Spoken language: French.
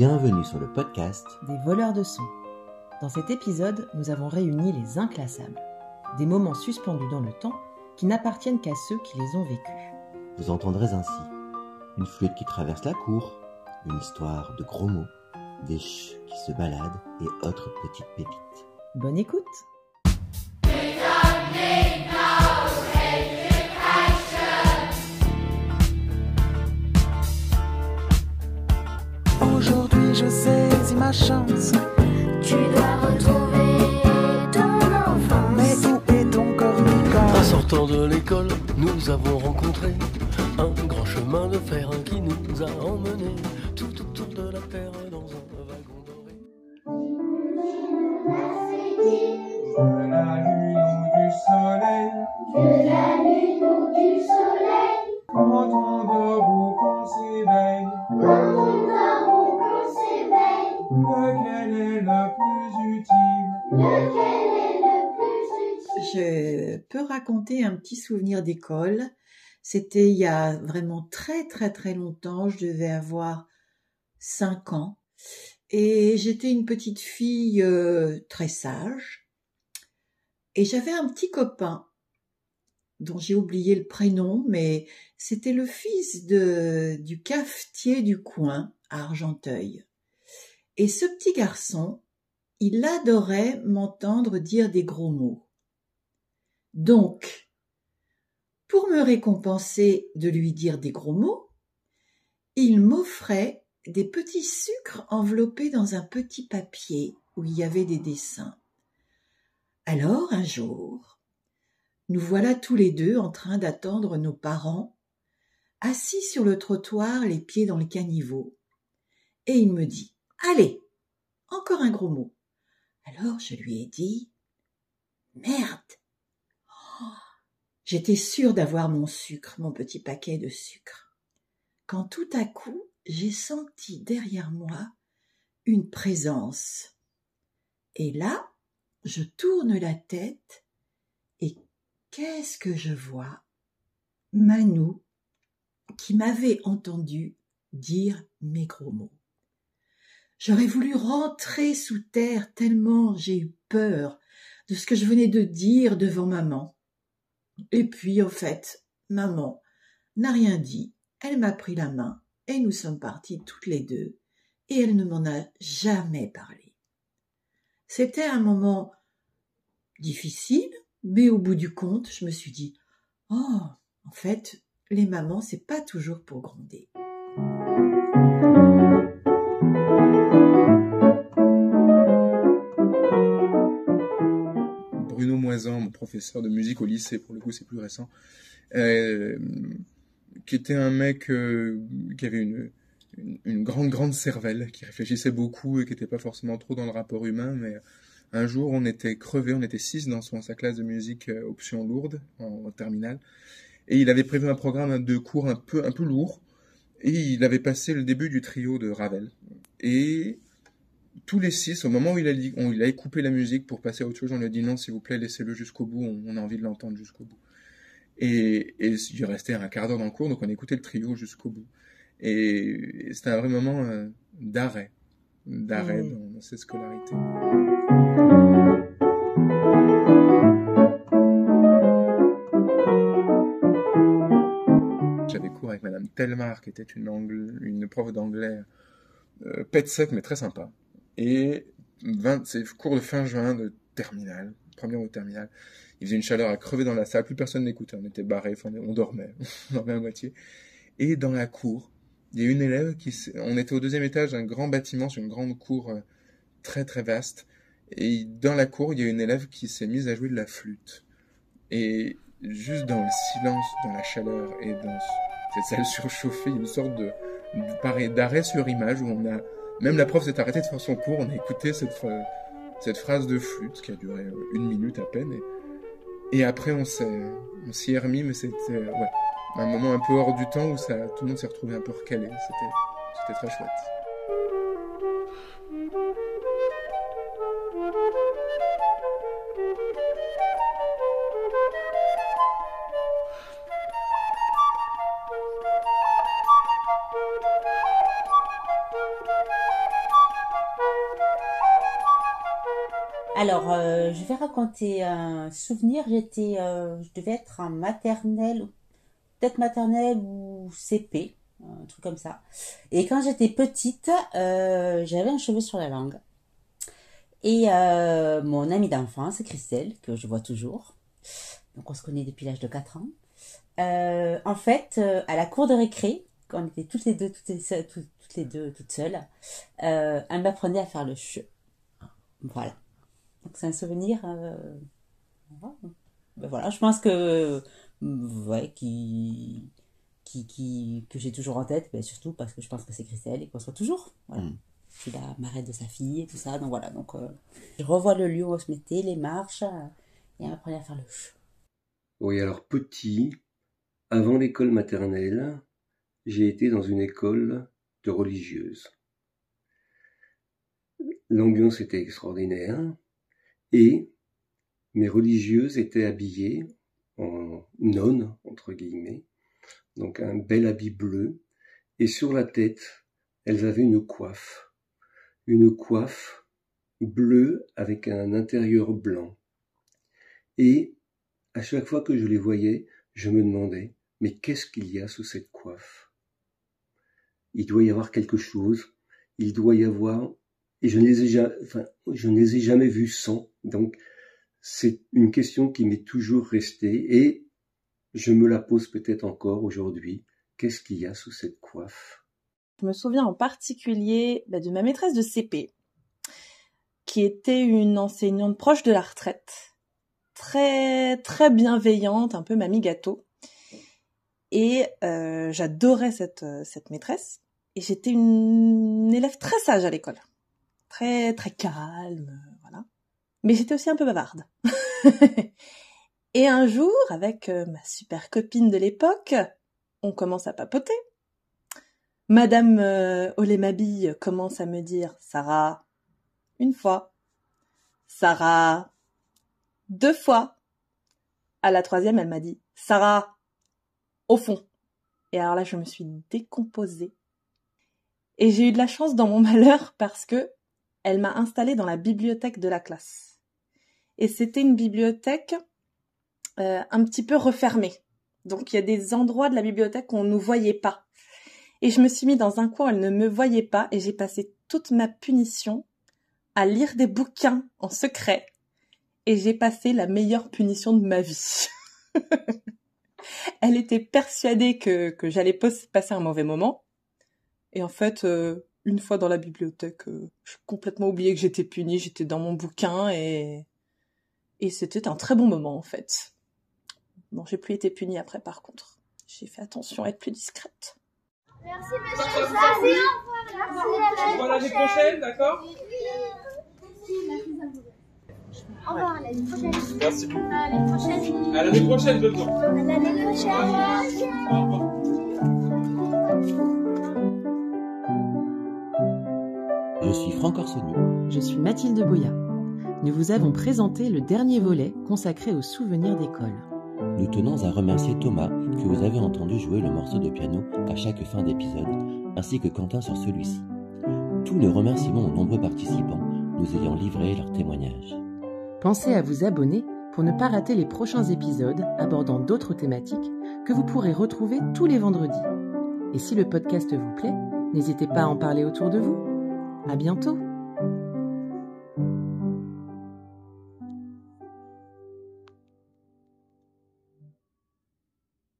Bienvenue sur le podcast des voleurs de sons. Dans cet épisode, nous avons réuni les inclassables, des moments suspendus dans le temps qui n'appartiennent qu'à ceux qui les ont vécus. Vous entendrez ainsi une flûte qui traverse la cour, une histoire de gros mots, des ch qui se baladent et autres petites pépites. Bonne écoute chance. Tu dois retrouver ton enfance. Mais où est ton corps, Nicole En sortant de l'école, nous avons rencontré un grand chemin de fer qui nous a emmenés tout autour de la terre raconter un petit souvenir d'école. C'était il y a vraiment très très très longtemps. Je devais avoir cinq ans. Et j'étais une petite fille euh, très sage. Et j'avais un petit copain dont j'ai oublié le prénom, mais c'était le fils de, du cafetier du coin à Argenteuil. Et ce petit garçon, il adorait m'entendre dire des gros mots. Donc, pour me récompenser de lui dire des gros mots, il m'offrait des petits sucres enveloppés dans un petit papier où il y avait des dessins. Alors, un jour, nous voilà tous les deux en train d'attendre nos parents, assis sur le trottoir, les pieds dans le caniveau. Et il me dit, Allez, encore un gros mot. Alors je lui ai dit, Merde. J'étais sûre d'avoir mon sucre, mon petit paquet de sucre. Quand tout à coup, j'ai senti derrière moi une présence. Et là, je tourne la tête et qu'est-ce que je vois? Manou, qui m'avait entendu dire mes gros mots. J'aurais voulu rentrer sous terre tellement j'ai eu peur de ce que je venais de dire devant maman. Et puis, au fait, maman n'a rien dit. Elle m'a pris la main et nous sommes partis toutes les deux et elle ne m'en a jamais parlé. C'était un moment difficile, mais au bout du compte, je me suis dit, oh, en fait, les mamans, c'est pas toujours pour gronder. Professeur de musique au lycée, pour le coup c'est plus récent, euh, qui était un mec euh, qui avait une, une, grande, grande cervelle, qui réfléchissait beaucoup et qui n'était pas forcément trop dans le rapport humain, mais un jour on était crevés, on était six dans, sa classe de musique euh, option lourde, en, en terminale, et il avait prévu un programme de cours un peu, un peu lourd, et il avait passé le début du trio de Ravel. Et tous les six, au moment où il a, dit- où il a coupé la musique pour passer à autre chose, on lui a dit non, s'il vous plaît, laissez-le jusqu'au bout, on, on a envie de l'entendre jusqu'au bout. Et, et il restait un quart d'heure dans le cours, donc on a écouté le trio jusqu'au bout. Et, et c'était un vrai moment euh, d'arrêt, d'arrêt Mm. dans, dans cette scolarité. J'avais cours avec Madame Telmar, qui était une, angl- une prof d'anglais euh, pète sec, mais très sympa. Et 20, c'est cours de fin juin de terminale, première au terminal. Il faisait une chaleur à crever dans la salle, plus personne n'écoutait, on était enfin, on dormait, on dormait à moitié. Et dans la cour, il y a une élève qui, on était au deuxième étage d'un grand bâtiment sur une grande cour euh, très très vaste. Et dans la cour, il y a une élève qui s'est mise à jouer de la flûte. Et juste dans le silence, dans la chaleur et dans cette salle surchauffée, il y a une sorte de, d'arrêt sur image où on a, même la prof s'est arrêtée de faire son cours, on a écouté cette, cette phrase de flûte qui a duré euh, une minute à peine. Et, après, on s'y est remis, mais c'était, ouais, un moment un peu hors du temps où ça, tout le monde s'est retrouvé un peu recalé. C'était très chouette. Alors, euh, je vais raconter un souvenir. J'étais, euh, je devais être en maternelle, peut-être maternelle ou CP, un truc comme ça. Et quand j'étais petite, euh, j'avais un cheveu sur la langue. Et mon amie d'enfance, Christelle, que je vois toujours, donc on se connaît depuis l'âge de 4 ans, en fait, à la cour de récré, quand on était toutes les deux, toutes les, deux, toutes seules, elle m'apprenait à faire le che. Voilà. Donc c'est un souvenir. euh. Ben voilà, je pense que ouais, qui, qui, qui, que j'ai toujours en tête, ben surtout parce que je pense que c'est Christelle et qu'on se voit toujours. Voilà. Mm. Puis la marraine de sa fille et tout ça. Donc voilà, donc euh, je revois le lieu où on se mettait, les marches, et elle m'apprenait à faire le che. Oui, alors petit, avant l'école maternelle, j'ai été dans une école de religieuses. L'ambiance était extraordinaire et mes religieuses étaient habillées en nonnes, entre guillemets, donc un bel habit bleu, et sur la tête, elles avaient une coiffe, une coiffe bleue avec un intérieur blanc. Et à chaque fois que je les voyais, je me demandais, mais qu'est-ce qu'il y a sous cette coiffe? Il doit y avoir quelque chose, il doit y avoir, et je ne les ai jamais, enfin, je ne les ai jamais vus sans, donc c'est une question qui m'est toujours restée, et je me la pose peut-être encore aujourd'hui, qu'est-ce qu'il y a sous cette coiffe? Je me souviens en particulier bah, de ma maîtresse de CP, qui était une enseignante proche de la retraite, très très bienveillante, un peu mamie gâteau. Et euh, j'adorais cette euh, cette maîtresse. Et j'étais une élève très sage à l'école, très très calme, voilà. Mais j'étais aussi un peu bavarde. Et un jour, avec euh, ma super copine de l'époque, on commence à papoter. Madame euh, Olémabille commence à me dire Sarah, une fois. Sarah, deux fois. À la troisième, elle m'a dit Sarah, au fond. Et alors là, je me suis décomposée. Et j'ai eu de la chance dans mon malheur parce que elle m'a installée dans la bibliothèque de la classe. Et c'était une bibliothèque euh, un petit peu refermée. Donc il y a des endroits de la bibliothèque qu'on ne nous voyait pas. Et je me suis mis dans un coin où elle ne me voyait pas et j'ai passé toute ma punition à lire des bouquins en secret. Et j'ai passé la meilleure punition de ma vie. elle était persuadée que, que j'allais pas- passer un mauvais moment. Et en fait, euh, une fois dans la bibliothèque, euh, j'ai complètement oublié que j'étais punie. J'étais dans mon bouquin et, et c'était un très bon moment en fait. Bon, j'ai plus été punie après par contre. J'ai fait attention à être plus discrète. Merci, monsieur. Merci. Merci. Voilà l'année prochaine, d'accord? Au revoir, à l'année prochaine. Merci beaucoup. À l'année prochaine. À l'année prochaine, Beldon. À l'année prochaine. Au revoir. Franck. Je suis Mathilde Boya. Nous vous avons présenté le dernier volet consacré aux souvenirs d'école. Nous tenons à remercier Thomas, que vous avez entendu jouer le morceau de piano à chaque fin d'épisode, ainsi que Quentin sur celui-ci. Tous nos remerciements aux nombreux participants nous ayant livré leurs témoignages. Pensez à vous abonner pour ne pas rater les prochains épisodes abordant d'autres thématiques que vous pourrez retrouver tous les vendredis. Et si le podcast vous plaît, n'hésitez pas à en parler autour de vous. À bientôt!